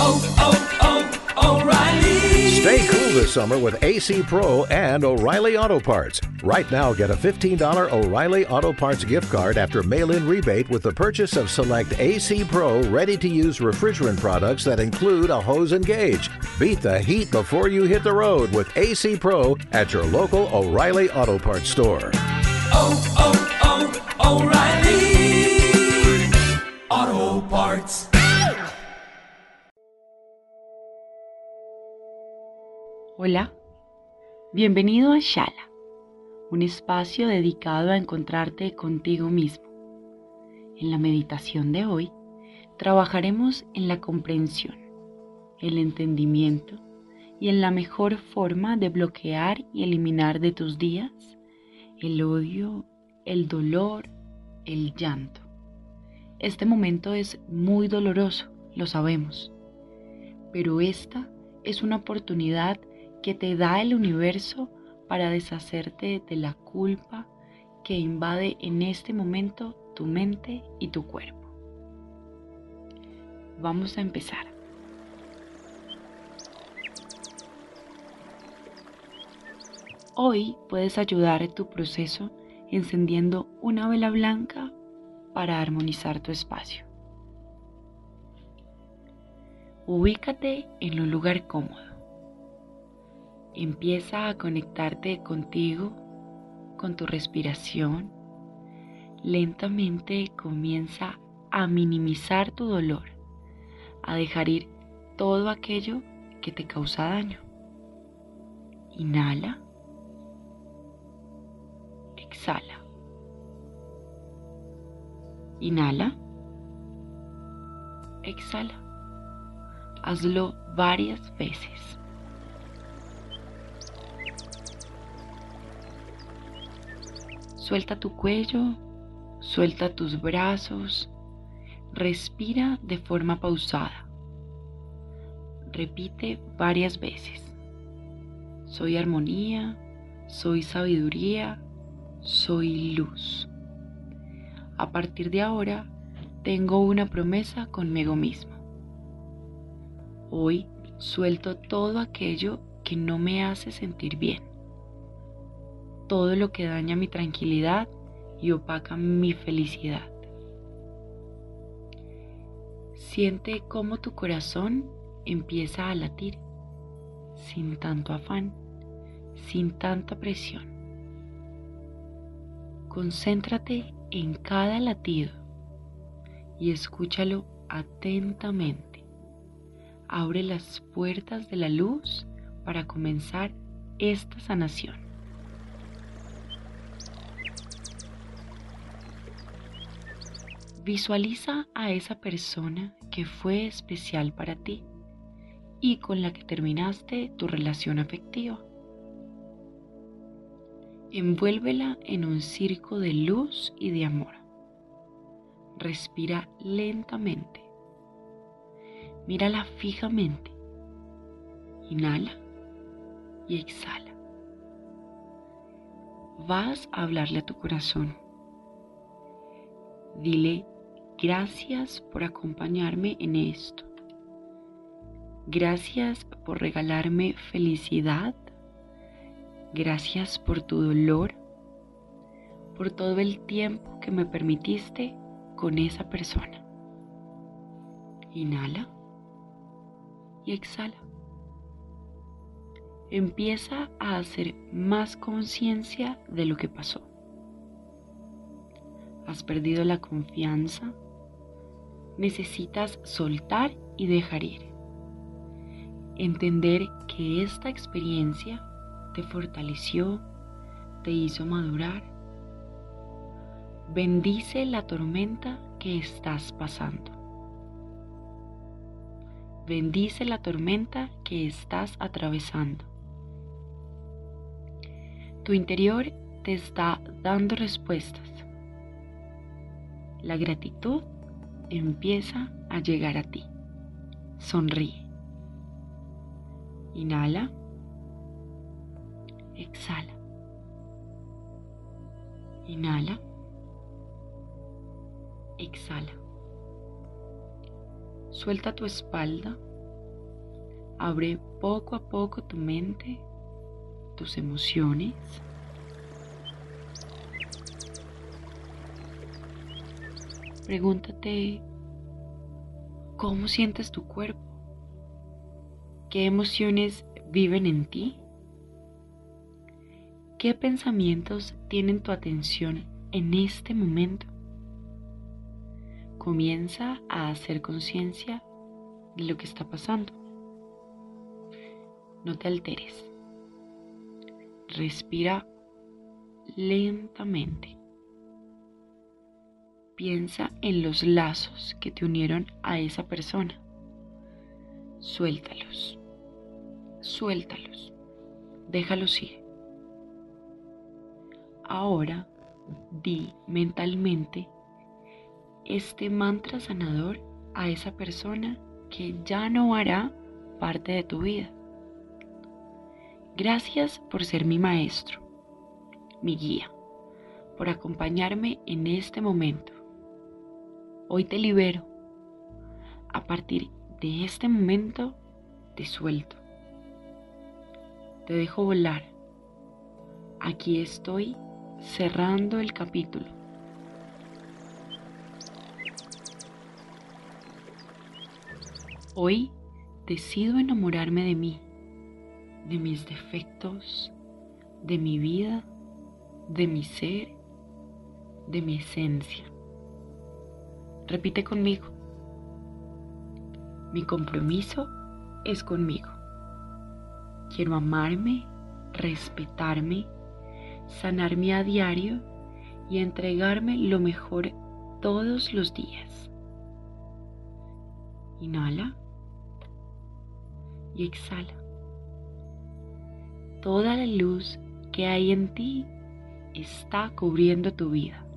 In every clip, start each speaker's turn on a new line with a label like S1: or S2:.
S1: Oh, oh, oh, O'Reilly!
S2: Stay cool this summer with AC Pro and O'Reilly Auto Parts. Right now, get a $15 O'Reilly Auto Parts gift card after mail in rebate with the purchase of select AC Pro ready to use refrigerant products that include a hose and gauge. Beat the heat before you hit the road with AC Pro at your local O'Reilly Auto Parts store.
S1: Oh, oh, oh
S3: Hola, bienvenido a Shala, un espacio dedicado a encontrarte contigo mismo. En la meditación de hoy trabajaremos en la comprensión, el entendimiento y en la mejor forma de bloquear y eliminar de tus días el odio, el dolor, el llanto. Este momento es muy doloroso, lo sabemos, pero esta es una oportunidad que te da el universo para deshacerte de la culpa que invade en este momento tu mente y tu cuerpo. Vamos a empezar. Hoy puedes ayudar tu proceso encendiendo una vela blanca para armonizar tu espacio. Ubícate en un lugar cómodo. Empieza a conectarte contigo, con tu respiración. Lentamente comienza a minimizar tu dolor, a dejar ir todo aquello que te causa daño. Inhala. Exhala. Inhala. Exhala. Hazlo varias veces. Suelta tu cuello, suelta tus brazos, respira de forma pausada. Repite varias veces. Soy armonía, soy sabiduría, soy luz. A partir de ahora, tengo una promesa conmigo mismo. Hoy suelto todo aquello que no me hace sentir bien todo lo que daña mi tranquilidad y opaca mi felicidad. Siente cómo tu corazón empieza a latir sin tanto afán, sin tanta presión. Concéntrate en cada latido y escúchalo atentamente. Abre las puertas de la luz para comenzar esta sanación. Visualiza a esa persona que fue especial para ti y con la que terminaste tu relación afectiva. Envuélvela en un circo de luz y de amor. Respira lentamente. Mírala fijamente. Inhala y exhala. Vas a hablarle a tu corazón. Dile Gracias por acompañarme en esto. Gracias por regalarme felicidad. Gracias por tu dolor. Por todo el tiempo que me permitiste con esa persona. Inhala. y exhala. Empieza a hacer más conciencia de lo que pasó. Has perdido la confianza. Necesitas soltar y dejar ir. Entender que esta experiencia te fortaleció, te hizo madurar. Bendice la tormenta que estás pasando. Bendice la tormenta que estás atravesando. Tu interior te está dando respuestas. La gratitud empieza a llegar a ti. Sonríe. Inhala. Exhala. Inhala. Exhala. Suelta tu espalda. Abre poco a poco tu mente, tus emociones. Pregúntate cómo sientes tu cuerpo, qué emociones viven en ti, qué pensamientos tienen tu atención en este momento. Comienza a hacer conciencia de lo que está pasando. No te alteres. Respira lentamente. Piensa en los lazos que te unieron a esa persona. Suéltalos. Suéltalos. Déjalos ir. Ahora di mentalmente este mantra sanador a esa persona que ya no hará parte de tu vida. Gracias por ser mi maestro, mi guía, por acompañarme en este momento. Hoy te libero. A partir de este momento te suelto. Te dejo volar. Aquí estoy cerrando el capítulo. Hoy decido enamorarme de mí, de mis defectos, de mi vida, de mi ser, de mi esencia. Repite conmigo. Mi compromiso es conmigo. Quiero amarme, respetarme, sanarme a diario y entregarme lo mejor todos los días. Inhala y exhala. Toda la luz que hay en ti está cubriendo tu vida.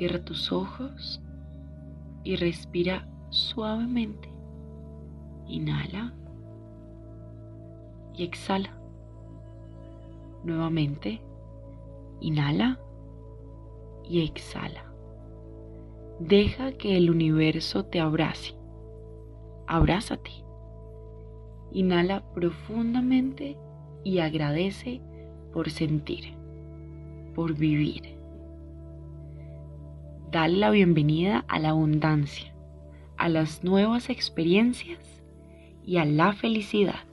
S3: Cierra tus ojos y respira suavemente. Inhala y exhala. Nuevamente, inhala y exhala. Deja que el universo te abrace. Abrázate. Inhala profundamente y agradece por sentir, por vivir. Dale la bienvenida a la abundancia, a las nuevas experiencias y a la felicidad.